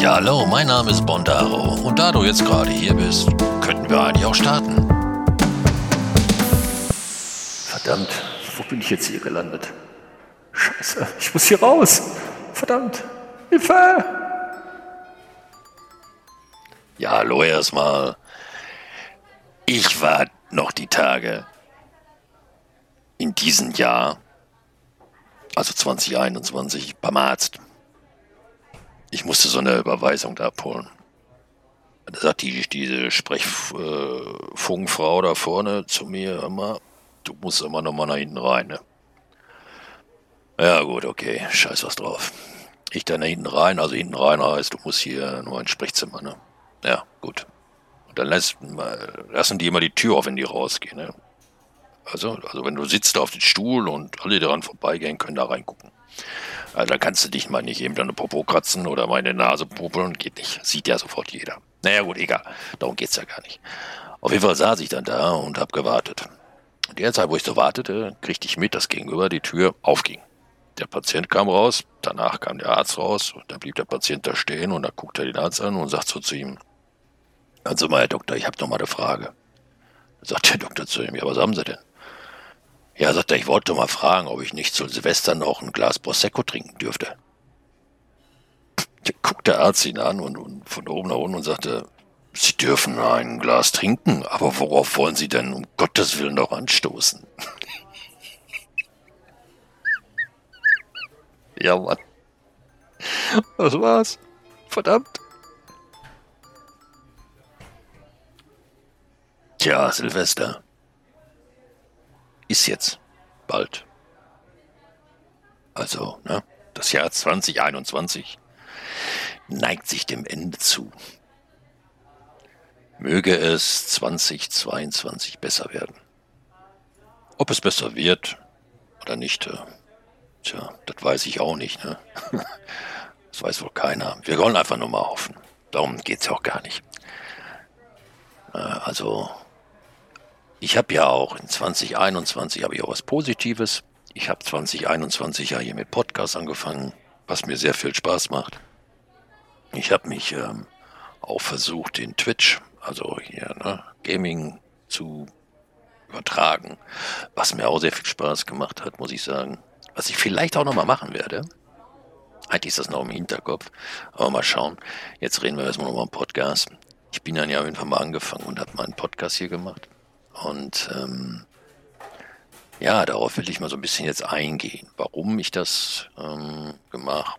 Ja, hallo, mein Name ist Bondaro und da du jetzt gerade hier bist, könnten wir eigentlich auch starten. Verdammt, wo bin ich jetzt hier gelandet? Scheiße, ich muss hier raus. Verdammt, Hilfe! Ja, hallo erstmal. Ich war noch die Tage in diesem Jahr, also 2021, beim Arzt. Ich musste so eine Überweisung da abholen. Da sagt die, diese Sprechfunkfrau da vorne zu mir immer, du musst immer noch mal nach hinten rein, ne? Ja gut, okay, scheiß was drauf. Ich da nach hinten rein, also hinten rein heißt, du musst hier nur ein Sprechzimmer, ne? Ja, gut. Und dann lässt, lassen die immer die Tür auf, wenn die rausgehen, ne? Also, also wenn du sitzt auf dem Stuhl und alle daran vorbeigehen, können da reingucken. Also da kannst du dich mal nicht eben deine Popo kratzen oder meine Nase popeln, geht nicht. Sieht ja sofort jeder. Naja gut, egal. Darum geht's ja gar nicht. Auf jeden Fall saß ich dann da und hab gewartet. In der Zeit, wo ich so wartete, kriegte ich mit, dass gegenüber die Tür aufging. Der Patient kam raus, danach kam der Arzt raus und dann blieb der Patient da stehen und da guckt er den Arzt an und sagt so zu ihm, also mal, Herr Doktor, ich habe noch mal eine Frage. Sagt der Doktor zu ihm, ja, was haben Sie denn? Ja, sagt er, ich wollte mal fragen, ob ich nicht zu Silvester noch ein Glas Prosecco trinken dürfte. Da guckt der Arzt ihn an und, und von oben nach unten und sagte, Sie dürfen ein Glas trinken, aber worauf wollen Sie denn um Gottes Willen noch anstoßen? ja, Mann. Was war's? Verdammt. Tja, Silvester ist jetzt bald. Also, ne, das Jahr 2021 neigt sich dem Ende zu. Möge es 2022 besser werden. Ob es besser wird oder nicht, äh, tja, das weiß ich auch nicht. Ne? Das weiß wohl keiner. Wir wollen einfach nur mal hoffen. Darum geht's ja auch gar nicht. Äh, also ich habe ja auch in 2021 habe ich auch was Positives. Ich habe 2021 ja hier mit Podcast angefangen, was mir sehr viel Spaß macht. Ich habe mich ähm, auch versucht, in Twitch, also hier, ne, Gaming zu übertragen, was mir auch sehr viel Spaß gemacht hat, muss ich sagen. Was ich vielleicht auch nochmal machen werde. Eigentlich ist das noch im Hinterkopf, aber mal schauen. Jetzt reden wir erstmal nochmal im Podcast. Ich bin dann ja auf mal angefangen und habe meinen Podcast hier gemacht. Und ähm, ja, darauf will ich mal so ein bisschen jetzt eingehen. Warum ich das ähm, gemacht,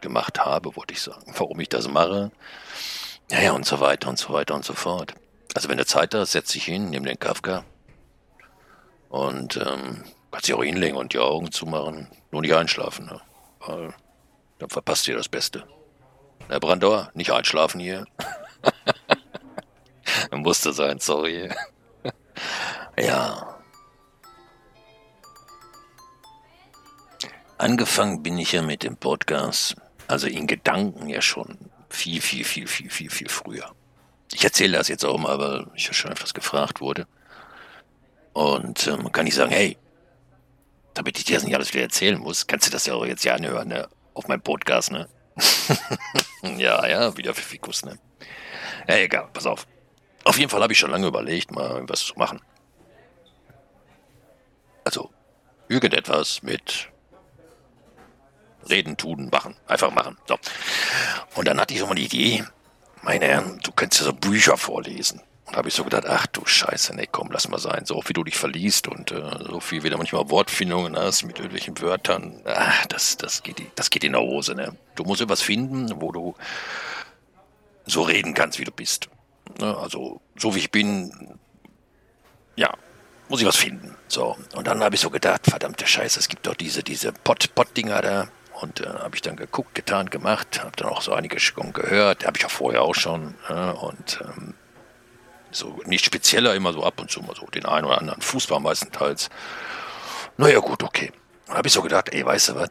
gemacht habe, wollte ich sagen. Warum ich das mache. Ja, ja, und so weiter und so weiter und so fort. Also wenn du Zeit hast, setz dich hin, nimm den Kafka und ähm, kannst dich auch hinlegen und die Augen zumachen. Nur nicht einschlafen, ne? weil dann verpasst ihr das Beste. Herr Brandauer, nicht einschlafen hier. Musste sein, sorry. ja. Angefangen bin ich ja mit dem Podcast, also in Gedanken ja schon viel, viel, viel, viel, viel, viel früher. Ich erzähle das jetzt auch mal, weil ich ja schon öfters gefragt wurde. Und ähm, kann ich sagen, hey, damit ich dir das nicht alles wieder erzählen muss, kannst du das ja auch jetzt ja anhören, ne? Auf meinem Podcast, ne? ja, ja, wieder für Fikus, ne? Ja, egal, pass auf. Auf jeden Fall habe ich schon lange überlegt, mal was zu machen. Also, irgendetwas mit Reden, tun, machen. Einfach machen. So. Und dann hatte ich so mal die Idee, meine Herren, du könntest ja so Bücher vorlesen. Und habe ich so gedacht, ach du Scheiße, nee, komm, lass mal sein. So wie du dich verliest und äh, so viel wieder manchmal Wortfindungen hast mit irgendwelchen Wörtern, ach, das, das, geht, das geht in der Hose, ne? Du musst etwas finden, wo du so reden kannst, wie du bist. Ne? Also, so wie ich bin, ja, muss ich was finden. So, und dann habe ich so gedacht, verdammte Scheiße, es gibt doch diese, diese Pott-Pott-Dinger da. Und äh, habe ich dann geguckt, getan, gemacht, habe dann auch so einige schon gehört, habe ich ja vorher auch schon. Äh, und ähm, so nicht spezieller, immer so ab und zu mal so den einen oder anderen Fußball meistenteils. Naja, gut, okay. Dann habe ich so gedacht, ey, weißt du was,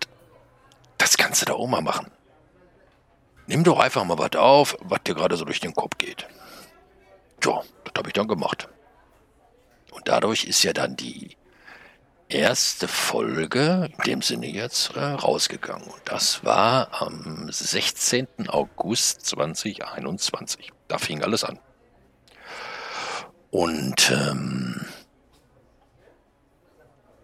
das kannst du da auch mal machen. Nimm doch einfach mal was auf, was dir gerade so durch den Kopf geht. Tja, das habe ich dann gemacht. Und dadurch ist ja dann die erste Folge in dem Sinne jetzt äh, rausgegangen. Und das war am 16. August 2021. Da fing alles an. Und ähm,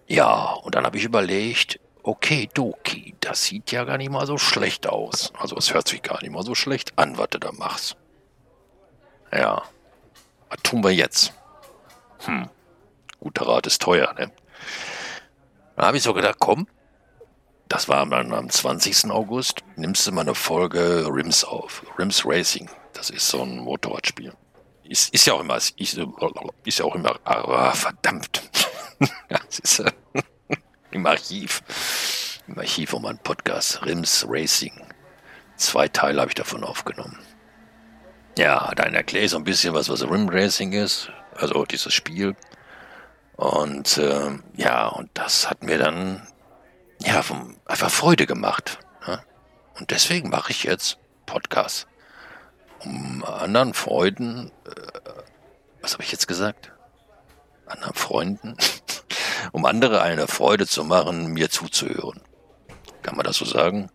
ja, und dann habe ich überlegt, okay, Doki, das sieht ja gar nicht mal so schlecht aus. Also es hört sich gar nicht mal so schlecht an, was du da machst. Ja, was tun wir jetzt? Hm, guter Rat ist teuer, ne? Dann habe ich so gedacht, komm, das war dann am 20. August, nimmst du mal eine Folge Rims auf. Rims Racing, das ist so ein Motorradspiel. Ist, ist ja auch immer, ist, ist ja auch immer, ah, verdammt. das ist äh, im Archiv. Im Archiv um einen Podcast, Rims Racing. Zwei Teile habe ich davon aufgenommen. Ja, dann erkläre ich so ein bisschen was, was Rim Racing ist, also dieses Spiel. Und äh, ja, und das hat mir dann ja vom, einfach Freude gemacht. Ne? Und deswegen mache ich jetzt Podcasts. Um anderen Freuden, äh, was habe ich jetzt gesagt? Anderen Freunden, um andere eine Freude zu machen, mir zuzuhören. Kann man das so sagen?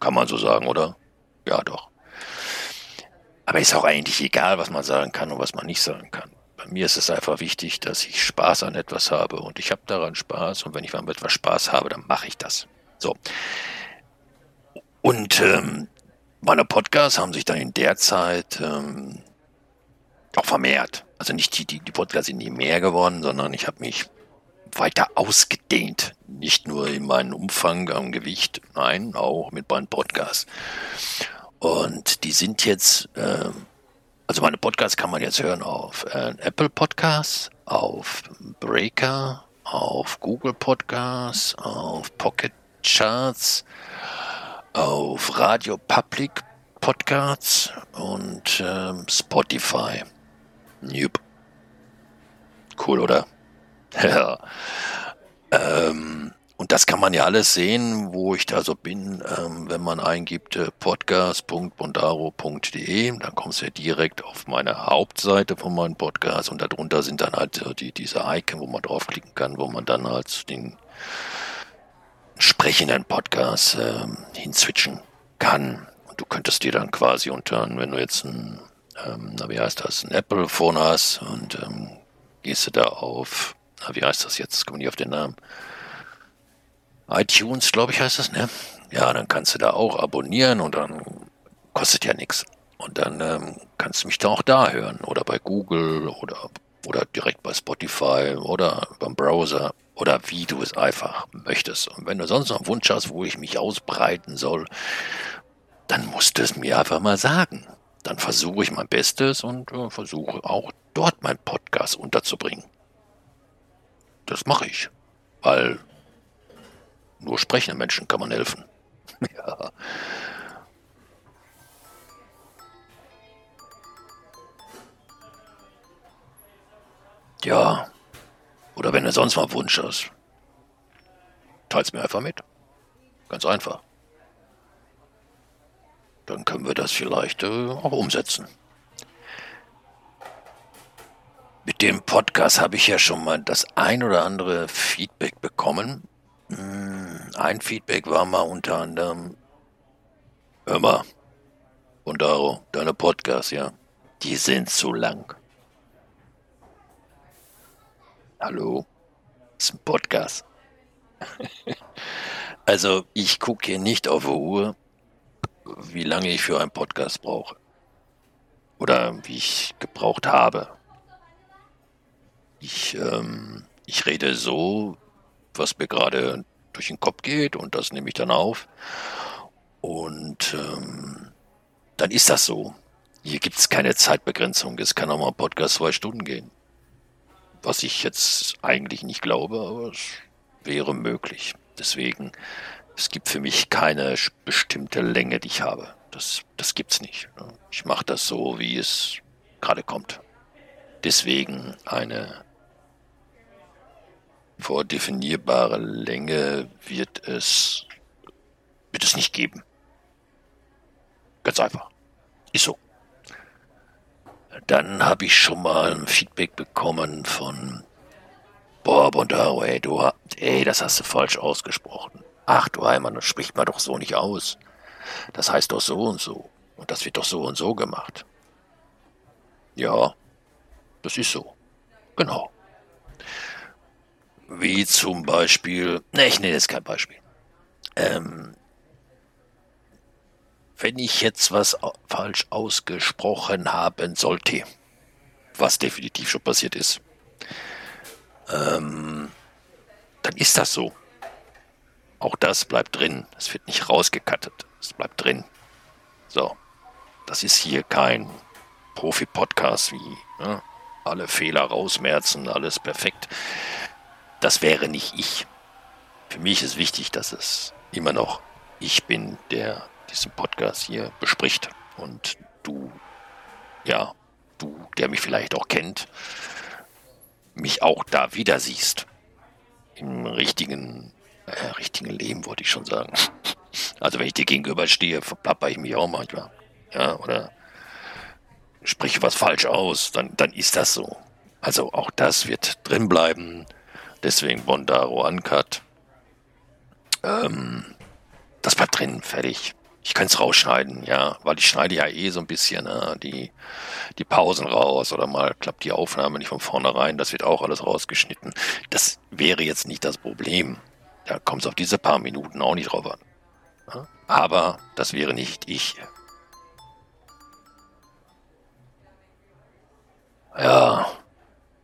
Kann man so sagen, oder? Ja, doch. Aber ist auch eigentlich egal, was man sagen kann und was man nicht sagen kann bei mir ist es einfach wichtig, dass ich Spaß an etwas habe und ich habe daran Spaß und wenn ich an etwas Spaß habe, dann mache ich das. So. Und ähm, meine Podcasts haben sich dann in der Zeit ähm, auch vermehrt. Also nicht die, die, die Podcasts sind nie mehr geworden, sondern ich habe mich weiter ausgedehnt. Nicht nur in meinem Umfang am Gewicht, nein, auch mit meinen Podcasts. Und die sind jetzt äh, also meine Podcasts kann man jetzt hören auf äh, Apple Podcasts, auf Breaker, auf Google Podcasts, auf Pocket Charts, auf Radio Public Podcasts und ähm, Spotify. Jupp. Cool, oder? ja. Ähm, und das kann man ja alles sehen, wo ich da so bin, ähm, wenn man eingibt äh, podcast.bondaro.de, dann kommst du ja direkt auf meine Hauptseite von meinem Podcast. Und darunter sind dann halt äh, die, diese Icon, wo man draufklicken kann, wo man dann halt den sprechenden Podcast äh, hinswitchen kann. Und du könntest dir dann quasi unter, wenn du jetzt ein, ähm, na, wie heißt das, ein Apple-Phone hast und ähm, gehst du da auf, na, wie heißt das jetzt, komme nicht auf den Namen, iTunes, glaube ich, heißt das, ne? Ja, dann kannst du da auch abonnieren und dann kostet ja nichts. Und dann ähm, kannst du mich da auch da hören oder bei Google oder, oder direkt bei Spotify oder beim Browser oder wie du es einfach möchtest. Und wenn du sonst noch einen Wunsch hast, wo ich mich ausbreiten soll, dann musst du es mir einfach mal sagen. Dann versuche ich mein Bestes und äh, versuche auch dort meinen Podcast unterzubringen. Das mache ich, weil nur sprechenden Menschen kann man helfen. ja. Ja. Oder wenn du sonst mal Wunsch hast, teils mir einfach mit. Ganz einfach. Dann können wir das vielleicht äh, auch umsetzen. Mit dem Podcast habe ich ja schon mal das ein oder andere Feedback bekommen. Ein Feedback war mal unter anderem, hör mal, Bondaro, deine Podcasts, ja, die sind zu lang. Hallo, ist ein Podcast. also ich gucke hier nicht auf die Uhr, wie lange ich für einen Podcast brauche. Oder wie ich gebraucht habe. Ich, ähm, ich rede so, was mir gerade durch den Kopf geht und das nehme ich dann auf. Und ähm, dann ist das so. Hier gibt es keine Zeitbegrenzung. Es kann auch mal ein Podcast zwei Stunden gehen. Was ich jetzt eigentlich nicht glaube, aber es wäre möglich. Deswegen, es gibt für mich keine bestimmte Länge, die ich habe. Das, das es nicht. Ne? Ich mache das so, wie es gerade kommt. Deswegen eine vordefinierbare Länge wird es, wird es nicht geben. Ganz einfach. Ist so. Dann habe ich schon mal ein Feedback bekommen von Boah, Bondaro, ey, du, ey, das hast du falsch ausgesprochen. Ach du Heimann, das spricht man doch so nicht aus. Das heißt doch so und so. Und das wird doch so und so gemacht. Ja, das ist so. Genau. Wie zum Beispiel, ne, ich nenne jetzt kein Beispiel. Ähm, wenn ich jetzt was falsch ausgesprochen haben sollte, was definitiv schon passiert ist, ähm, dann ist das so. Auch das bleibt drin. Es wird nicht rausgekattet. Es bleibt drin. So. Das ist hier kein Profi-Podcast wie ne? alle Fehler rausmerzen, alles perfekt. Das wäre nicht ich. Für mich ist wichtig, dass es immer noch ich bin, der diesen Podcast hier bespricht. Und du, ja, du, der mich vielleicht auch kennt, mich auch da wieder siehst. Im richtigen, äh, richtigen Leben, wollte ich schon sagen. Also wenn ich dir gegenüberstehe, verplapper ich mich auch manchmal. Ja, oder spreche was falsch aus, dann, dann ist das so. Also auch das wird drin bleiben. Deswegen Bondaro Uncut. Ähm, das bleibt drin, fertig. Ich kann es rausschneiden, ja, weil ich schneide ja eh so ein bisschen äh, die, die Pausen raus oder mal klappt die Aufnahme nicht von vornherein. Das wird auch alles rausgeschnitten. Das wäre jetzt nicht das Problem. Da kommt es auf diese paar Minuten auch nicht drauf an. Aber das wäre nicht ich. Ja,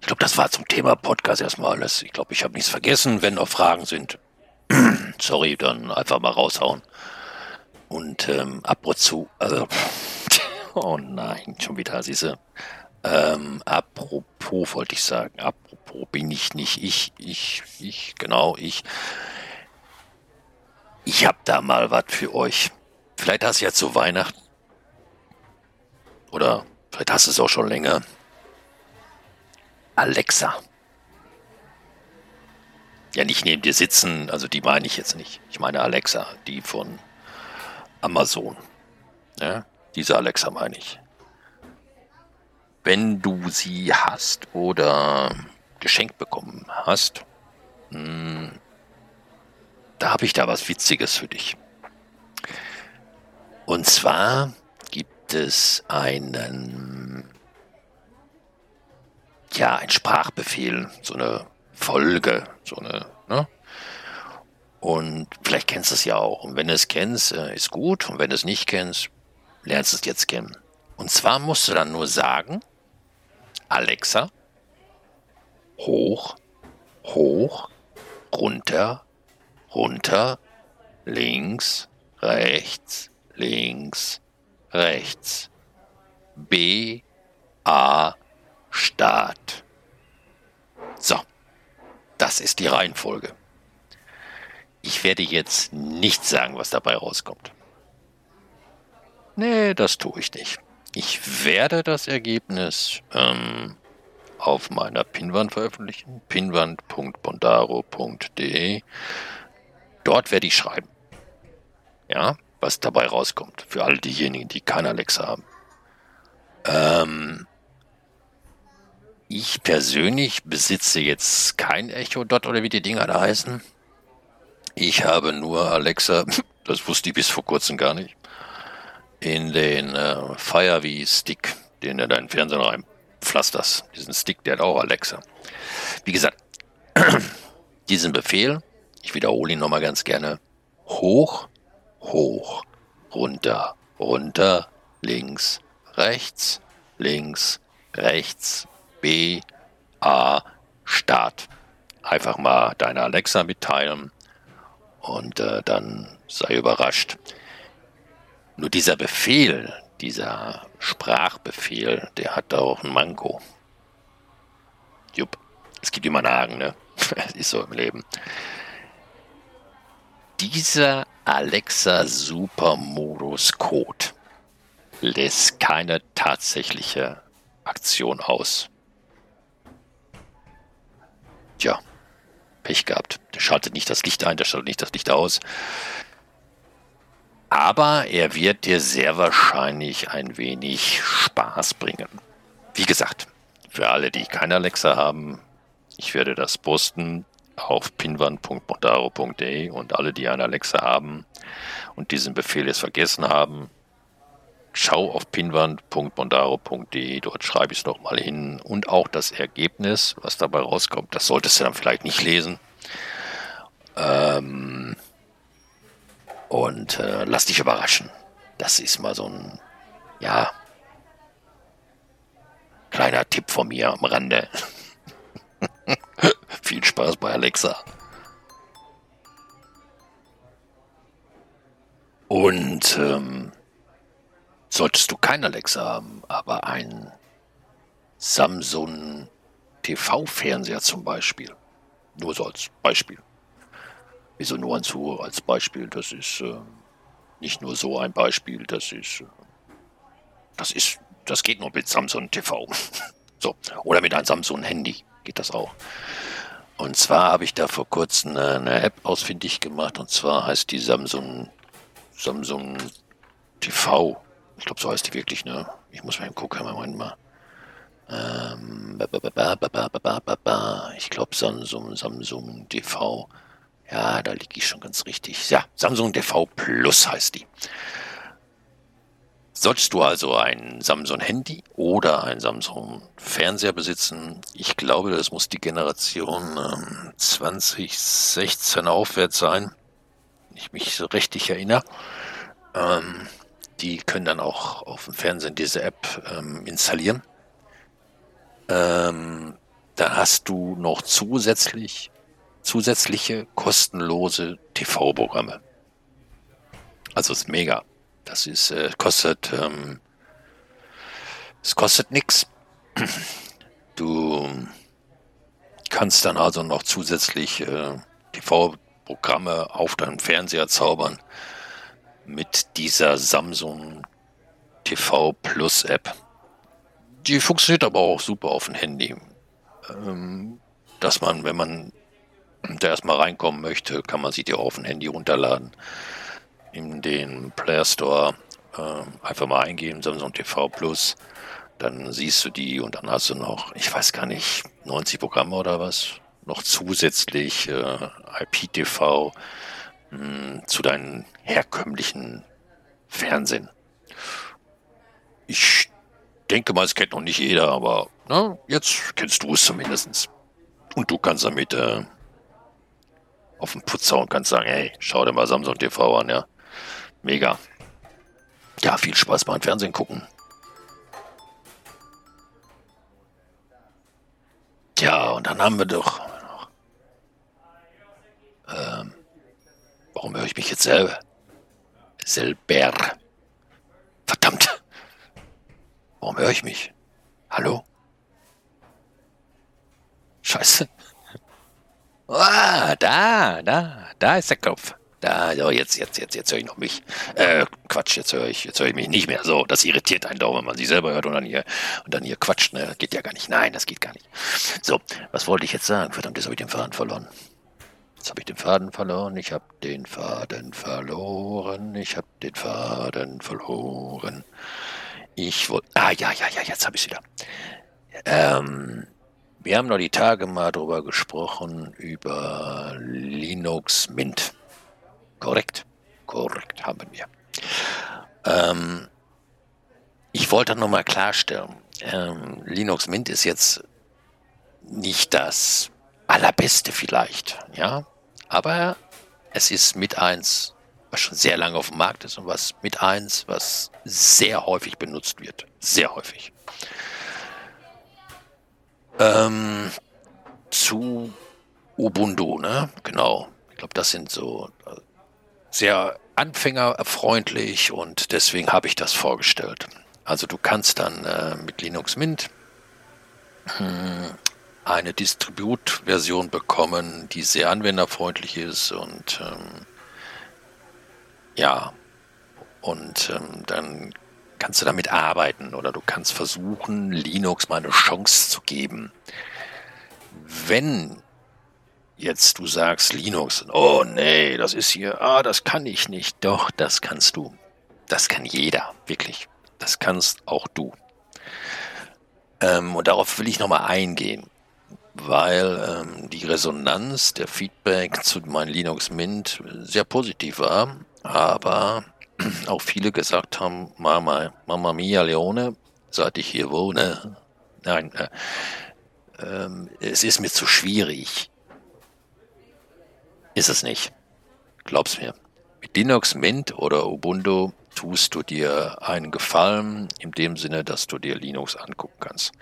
ich glaube, das war zum Thema Podcast erstmal alles. Ich glaube, ich habe nichts vergessen. Wenn noch Fragen sind, sorry, dann einfach mal raushauen. Und ähm, apropos, also, oh nein, schon wieder, siehste. Ähm, apropos wollte ich sagen, apropos bin ich nicht ich, ich, ich, genau, ich. Ich hab da mal was für euch. Vielleicht hast du ja zu Weihnachten. Oder vielleicht hast du es auch schon länger. Alexa. Ja, nicht neben dir sitzen, also die meine ich jetzt nicht. Ich meine Alexa, die von Amazon. Ja, diese Alexa meine ich. Wenn du sie hast oder geschenkt bekommen hast, hm, da habe ich da was Witziges für dich. Und zwar gibt es einen, ja, ein Sprachbefehl, so eine Folge, so eine, ne? Und vielleicht kennst du es ja auch. Und wenn du es kennst, äh, ist gut. Und wenn du es nicht kennst, lernst du es jetzt kennen. Und zwar musst du dann nur sagen, Alexa, hoch, hoch, runter, runter, links, rechts, links, rechts. B, A, Start. So, das ist die Reihenfolge. Ich werde jetzt nicht sagen, was dabei rauskommt. Nee, das tue ich nicht. Ich werde das Ergebnis ähm, auf meiner Pinwand veröffentlichen, pinwand.bondaro.de. Dort werde ich schreiben, ja, was dabei rauskommt, für all diejenigen, die kein Alexa haben. Ähm, ich persönlich besitze jetzt kein Echo Dot oder wie die Dinger da heißen. Ich habe nur Alexa, das wusste ich bis vor kurzem gar nicht, in den äh, Fireview-Stick, den du deinen Fernseher reinpflasterst. Diesen Stick, der hat auch Alexa. Wie gesagt, diesen Befehl, ich wiederhole ihn nochmal ganz gerne, hoch, hoch, runter, runter, links, rechts, links, rechts, B, A, Start. Einfach mal deine Alexa mitteilen, und äh, dann sei überrascht. Nur dieser Befehl, dieser Sprachbefehl, der hat auch ein Manko. Jupp, es gibt immer Nagen, ne? ist so im Leben. Dieser Alexa Supermodus Code lässt keine tatsächliche Aktion aus. Tja, Pech gehabt. Der schaltet nicht das Licht ein, der schaltet nicht das Licht aus. Aber er wird dir sehr wahrscheinlich ein wenig Spaß bringen. Wie gesagt, für alle, die keine Alexa haben, Ich werde das posten auf pinwand.mondaro.de und alle, die eine Alexa haben und diesen Befehl jetzt vergessen haben, schau auf pinwand.mondaro.de, dort schreibe ich es nochmal hin und auch das Ergebnis, was dabei rauskommt, das solltest du dann vielleicht nicht lesen. Ähm, und äh, lass dich überraschen. Das ist mal so ein, ja, kleiner Tipp von mir am Rande. Viel Spaß bei Alexa. Und ähm, solltest du kein Alexa haben, aber ein Samsung TV-Fernseher zum Beispiel. Nur so als Beispiel. Wieso nur so als Beispiel? Das ist äh, nicht nur so ein Beispiel, das ist, äh, das ist, das geht nur mit Samsung TV. so, oder mit einem Samsung Handy geht das auch. Und zwar habe ich da vor kurzem eine, eine App ausfindig gemacht und zwar heißt die Samsung Samsung TV. Ich glaube, so heißt die wirklich, ne? Ich muss mal gucken, Moment mal. Ähm, ich glaube Samsung, Samsung TV. Ja, da liege ich schon ganz richtig. Ja, Samsung TV Plus heißt die. Solltest du also ein Samsung Handy oder ein Samsung Fernseher besitzen, ich glaube, das muss die Generation ähm, 2016 aufwärts sein, wenn ich mich so richtig erinnere. Ähm, die können dann auch auf dem Fernsehen diese App ähm, installieren. Ähm, da hast du noch zusätzlich zusätzliche kostenlose TV-Programme. Also ist mega. Das ist äh, kostet ähm, es kostet nichts. Du kannst dann also noch zusätzlich äh, TV-Programme auf deinen Fernseher zaubern mit dieser Samsung TV Plus App. Die funktioniert aber auch super auf dem Handy. Ähm, dass man, wenn man da erstmal reinkommen möchte, kann man sie dir auf dem Handy runterladen. In den Player Store äh, einfach mal eingeben, Samsung TV Plus. Dann siehst du die und dann hast du noch, ich weiß gar nicht, 90 Programme oder was, noch zusätzlich äh, IPTV mh, hm, zu deinen herkömmlichen Fernsehen. Ich denke mal, es kennt noch nicht jeder, aber na, jetzt kennst du es zumindest. Und du kannst damit äh, auf den Putzer und kannst sagen, hey, schau dir mal Samsung TV an, ja. Mega. Ja, viel Spaß beim Fernsehen gucken. Tja, und dann haben wir doch. Ähm, warum höre ich mich jetzt selber? Selber. Verdammt. Warum höre ich mich? Hallo? Scheiße. Ah, da, da, da ist der Kopf. Da, so, jetzt, jetzt, jetzt, jetzt höre ich noch mich. Äh, Quatsch, jetzt höre ich, jetzt höre ich mich nicht mehr. So, das irritiert einen doch, wenn man sich selber hört und dann hier, und dann hier quatscht, ne? Geht ja gar nicht. Nein, das geht gar nicht. So, was wollte ich jetzt sagen? Verdammt, jetzt habe ich den Faden verloren. Jetzt habe ich den Faden verloren. Ich habe den Faden verloren. Ich habe den Faden verloren. Ich wollte. Ah, ja, ja, ja, jetzt habe ich es wieder. Ähm, wir haben noch die Tage mal drüber gesprochen, über Linux Mint. Korrekt, korrekt haben wir. Ähm, ich wollte noch mal klarstellen, ähm, Linux Mint ist jetzt nicht das allerbeste vielleicht, ja, aber es ist mit eins, was schon sehr lange auf dem Markt ist und was mit eins, was sehr häufig benutzt wird, sehr häufig. Ähm, zu Ubuntu, ne? Genau. Ich glaube, das sind so äh, sehr anfängerfreundlich und deswegen habe ich das vorgestellt. Also du kannst dann äh, mit Linux Mint hm, eine Distribut-Version bekommen, die sehr anwenderfreundlich ist und ähm, ja, und ähm, dann kannst du damit arbeiten oder du kannst versuchen, Linux mal eine Chance zu geben. Wenn jetzt du sagst Linux, oh nee, das ist hier, ah, das kann ich nicht. Doch, das kannst du. Das kann jeder, wirklich. Das kannst auch du. Ähm, und darauf will ich nochmal eingehen. Weil ähm, die Resonanz, der Feedback zu meinem Linux Mint sehr positiv war, aber auch viele gesagt haben, Mama, Mama Mia Leone, seit ich hier wohne, nein, äh, ähm, es ist mir zu schwierig. Ist es nicht. Glaub's mir. Mit Linux Mint oder Ubuntu tust du dir einen Gefallen in dem Sinne, dass du dir Linux angucken kannst.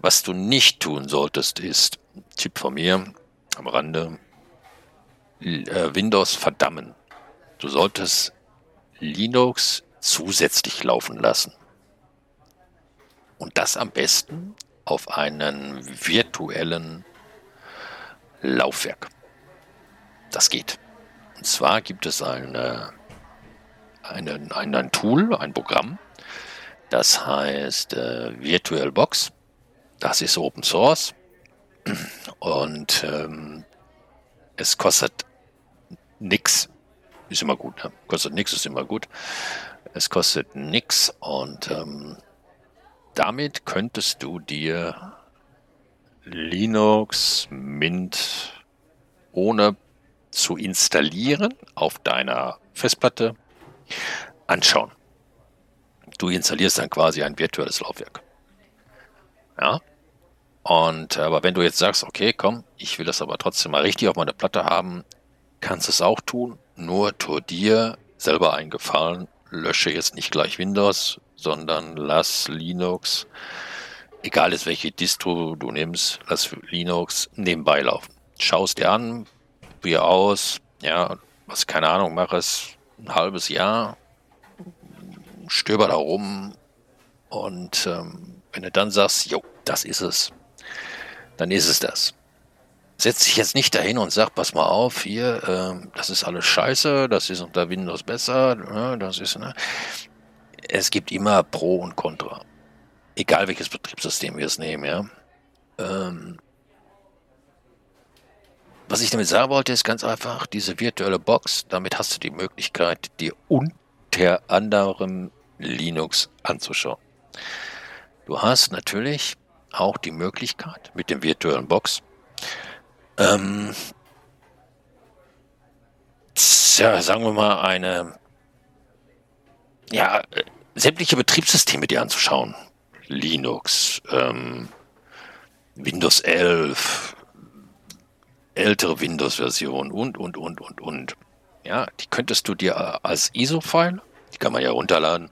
Was du nicht tun solltest, ist, Tipp von mir am Rande, äh, Windows verdammen. Du solltest Linux zusätzlich laufen lassen. Und das am besten auf einen virtuellen Laufwerk. Das geht. Und zwar gibt es eine eine, ein, ein Tool, ein Programm, das heißt äh, VirtualBox. Das ist Open Source und ähm, es kostet nichts. Ist immer gut, ne? Kostet nichts, ist immer gut. Es kostet nichts und ähm, damit könntest du dir Linux Mint ohne zu installieren auf deiner Festplatte anschauen. Du installierst dann quasi ein virtuelles Laufwerk. Ja. Und aber wenn du jetzt sagst, okay, komm, ich will das aber trotzdem mal richtig auf meiner Platte haben, kannst du es auch tun. Nur tu dir selber einen Gefallen, lösche jetzt nicht gleich Windows, sondern lass Linux, egal ist welche Distro du nimmst, lass Linux nebenbei laufen. Schau es dir an, wie aus, ja, was keine Ahnung, mach es ein halbes Jahr, stöber da rum und ähm, wenn du dann sagst, jo, das ist es, dann ist es das. Setz dich jetzt nicht dahin und sag, pass mal auf, hier, ähm, das ist alles scheiße, das ist unter Windows besser, ne, das ist, ne. Es gibt immer Pro und Contra. Egal welches Betriebssystem wir es nehmen, ja. Ähm, was ich damit sagen wollte, ist ganz einfach, diese virtuelle Box, damit hast du die Möglichkeit, dir unter anderem Linux anzuschauen. Du hast natürlich auch die Möglichkeit mit dem virtuellen Box, ähm, ja, sagen wir mal, eine, ja, sämtliche Betriebssysteme dir anzuschauen. Linux, ähm, Windows 11, ältere Windows-Version und, und, und, und, und. Ja, die könntest du dir als ISO-File, die kann man ja runterladen,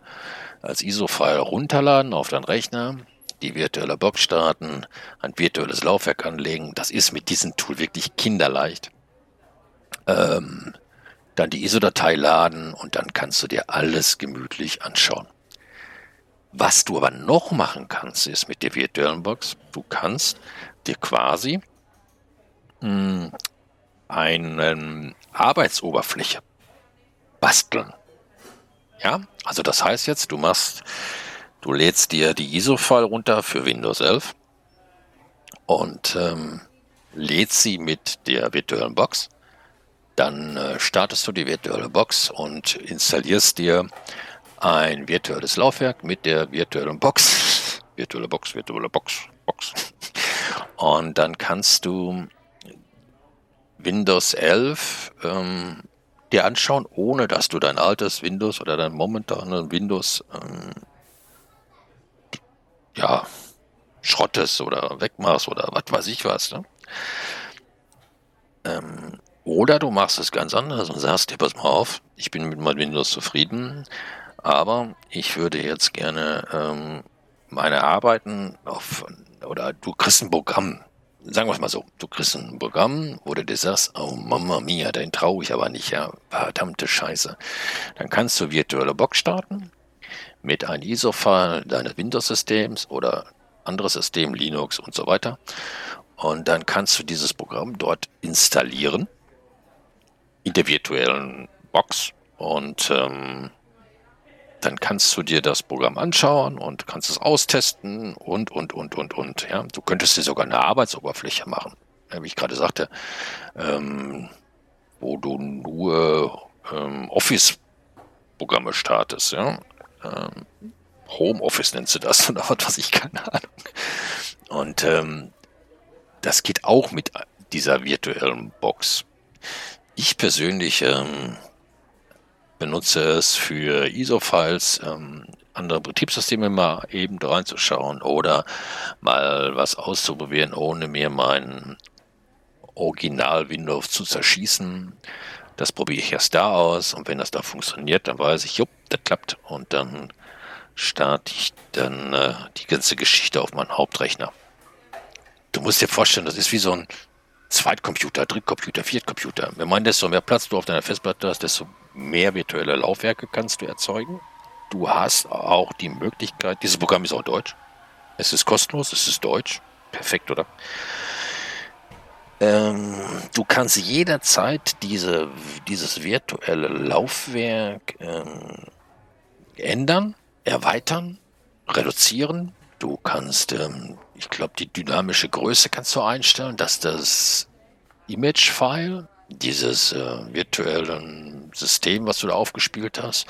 als ISO-File runterladen auf deinen Rechner, die virtuelle Box starten, ein virtuelles Laufwerk anlegen. Das ist mit diesem Tool wirklich kinderleicht. Ähm, dann die ISO-Datei laden und dann kannst du dir alles gemütlich anschauen. Was du aber noch machen kannst, ist mit der virtuellen Box, du kannst dir quasi mh, eine Arbeitsoberfläche basteln. Ja, also das heißt jetzt, du machst, du lädst dir die ISO-File runter für Windows 11 und ähm, lädst sie mit der virtuellen Box. Dann äh, startest du die virtuelle Box und installierst dir ein virtuelles Laufwerk mit der virtuellen Box. Virtuelle Box, virtuelle Box, Box. Und dann kannst du Windows 11 ähm, dir anschauen, ohne dass du dein altes Windows oder dein momentanes Windows ähm, ja, schrottest oder wegmachst oder was weiß ich was. Ne? Ähm, oder du machst es ganz anders und sagst dir, pass mal auf, ich bin mit meinem Windows zufrieden, aber ich würde jetzt gerne ähm, meine Arbeiten auf, oder du kriegst ein Programm, sagen wir es mal so, du kriegst ein Programm, wo du dir sagst, oh Mama mia, den traue ich aber nicht, ja, verdammte Scheiße. Dann kannst du virtuelle Box starten mit einem ISO-File deines Windows-Systems oder anderes System, Linux und so weiter. Und dann kannst du dieses Programm dort installieren in der virtuellen Box und ähm, dann kannst du dir das Programm anschauen und kannst es austesten und, und, und, und, und. Ja. Du könntest dir sogar eine Arbeitsoberfläche machen, wie ich gerade sagte, ähm, wo du nur ähm, Office-Programme startest. Ja. Ähm, Home Office nennst du das oder was weiß ich, keine Ahnung. Und ähm, das geht auch mit dieser virtuellen Box. Ich persönlich ähm, benutze es für ISO-Files, ähm, andere Betriebssysteme mal eben reinzuschauen oder mal was auszuprobieren, ohne mir mein Original Windows zu zerschießen. Das probiere ich erst da aus und wenn das da funktioniert, dann weiß ich, jupp, das klappt und dann starte ich dann äh, die ganze Geschichte auf meinen Hauptrechner. Du musst dir vorstellen, das ist wie so ein Zweitcomputer, Drittcomputer, Viertcomputer. Wenn man desto mehr Platz du auf deiner Festplatte hast, desto mehr virtuelle Laufwerke kannst du erzeugen. Du hast auch die Möglichkeit, dieses Programm ist auch deutsch. Es ist kostenlos, es ist deutsch. Perfekt, oder? Ähm, du kannst jederzeit diese, dieses virtuelle Laufwerk ähm, ändern, erweitern, reduzieren. Du kannst, ähm, ich glaube, die dynamische Größe kannst du einstellen, dass das Image-File dieses äh, virtuellen System, was du da aufgespielt hast,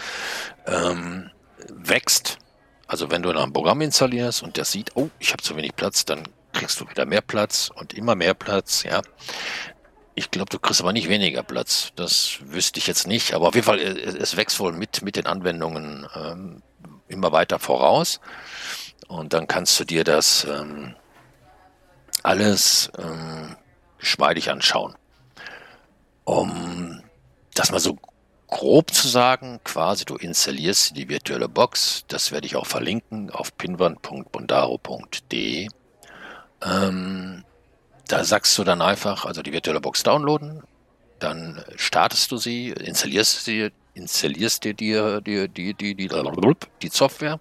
ähm, wächst. Also wenn du ein Programm installierst und der sieht, oh, ich habe zu wenig Platz, dann kriegst du wieder mehr Platz und immer mehr Platz, ja. Ich glaube, du kriegst aber nicht weniger Platz. Das wüsste ich jetzt nicht. Aber auf jeden Fall, äh, es wächst wohl mit, mit den Anwendungen ähm, immer weiter voraus. Und dann kannst du dir das ähm, alles ähm, geschmeidig anschauen. Um das mal so grob zu sagen, quasi du installierst die virtuelle Box, das werde ich auch verlinken auf pinwand.bondaro.de. Ähm, da sagst du dann einfach, also die virtuelle Box downloaden, dann startest du sie, installierst sie, installierst dir die, die, die, die, die, die Software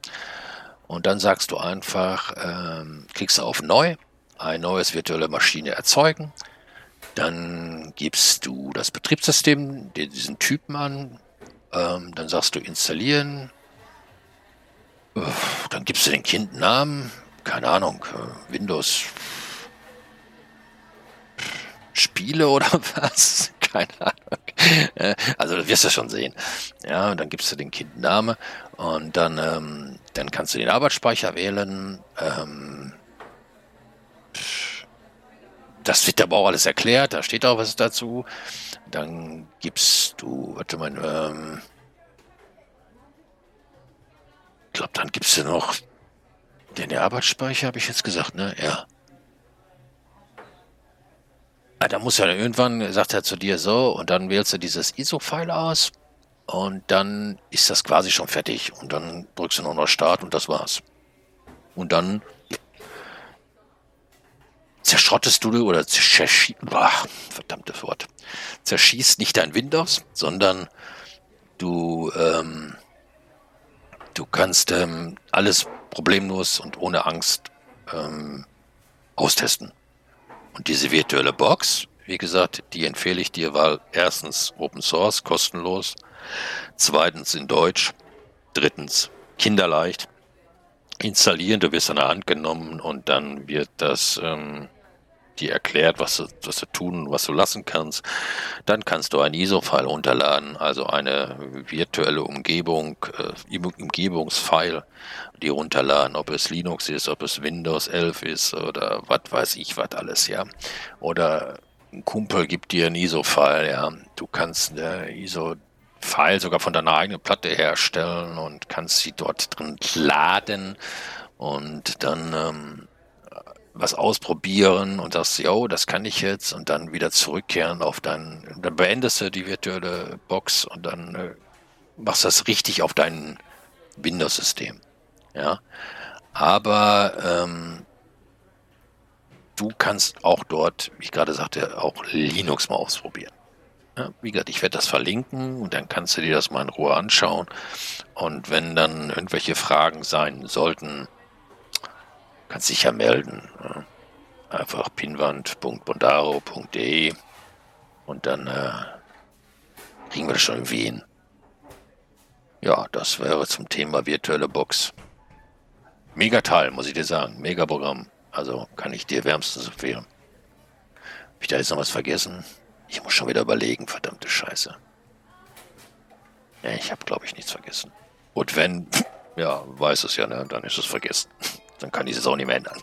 und dann sagst du einfach, ähm, klickst auf Neu, ein neues virtuelle Maschine erzeugen dann gibst du das Betriebssystem, diesen Typen an. Ähm, dann sagst du installieren. Dann gibst du den Kind Namen. Keine Ahnung. Äh, Windows Spiele oder was? Keine Ahnung. Äh, also wirst du schon sehen. Ja, und dann gibst du den Kind einen Namen und dann, ähm, dann kannst du den Arbeitsspeicher wählen. Ähm, das wird aber auch alles erklärt, da steht auch was dazu. Dann gibst du, warte mal, ähm, ich glaube, dann gibst du noch den Arbeitsspeicher, habe ich jetzt gesagt, ne? Ja. Ah, da muss ja irgendwann, sagt er zu dir so, und dann wählst du dieses ISO-File aus und dann ist das quasi schon fertig. Und dann drückst du noch noch Start und das war's. Und dann zerschrottest du oder zerschießt, verdammtes Wort, zerschießt nicht dein Windows, sondern du, ähm, du kannst ähm, alles problemlos und ohne Angst ähm, austesten. Und diese virtuelle Box, wie gesagt, die empfehle ich dir, weil erstens Open Source, kostenlos, zweitens in Deutsch, drittens kinderleicht. Installieren, du wirst an der Hand genommen und dann wird das ähm, dir erklärt, was du, was du tun was du lassen kannst. Dann kannst du ein ISO-File runterladen, also eine virtuelle Umgebung, äh, Umgebungsfile, die runterladen, ob es Linux ist, ob es Windows 11 ist oder was weiß ich, was alles, ja. Oder ein Kumpel gibt dir ein ISO-File, ja. Du kannst eine ISO File sogar von deiner eigenen Platte herstellen und kannst sie dort drin laden und dann ähm, was ausprobieren und sagst, yo, das kann ich jetzt und dann wieder zurückkehren auf dein, dann beendest du die virtuelle Box und dann äh, machst das richtig auf dein Windows-System. Ja, aber ähm, du kannst auch dort, wie ich gerade sagte, auch Linux mal ausprobieren. Ja, wie gesagt, ich werde das verlinken und dann kannst du dir das mal in Ruhe anschauen. Und wenn dann irgendwelche Fragen sein sollten, Kannst dich ja melden. Ja. Einfach pinwand.bondaro.de und dann äh, kriegen wir das schon irgendwie hin. Ja, das wäre zum Thema virtuelle Box. Mega Teil, muss ich dir sagen. Mega Programm. Also kann ich dir wärmstens empfehlen. Hab ich da jetzt noch was vergessen? Ich muss schon wieder überlegen, verdammte Scheiße. Ja, ich habe, glaube ich, nichts vergessen. Und wenn, ja, weiß es ja, ne, dann ist es vergessen. Dann kann ich es auch nicht mehr ändern.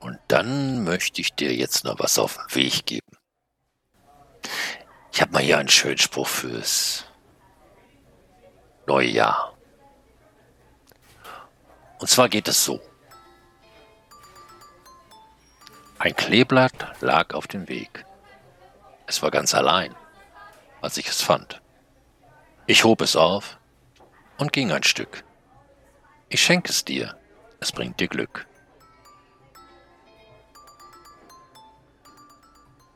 Und dann möchte ich dir jetzt noch was auf den Weg geben. Ich habe mal hier einen schönen Spruch fürs neue Jahr. Und zwar geht es so. Ein Kleeblatt lag auf dem Weg. Es war ganz allein, als ich es fand. Ich hob es auf und ging ein Stück. Ich schenke es dir, es bringt dir Glück.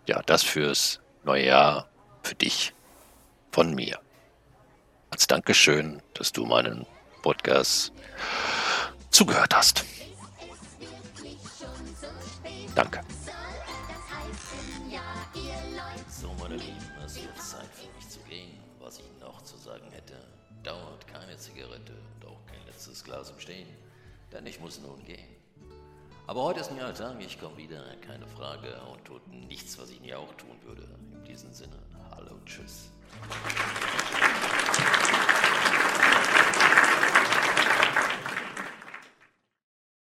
Ja, das fürs neue Jahr, für dich, von mir. Als Dankeschön, dass du meinen Podcast zugehört hast. Danke. Glas im Stehen, denn ich muss nun gehen. Aber heute ist ein neuer Tag, ich komme wieder, keine Frage, und tut nichts, was ich nie auch tun würde. In diesem Sinne, hallo, tschüss.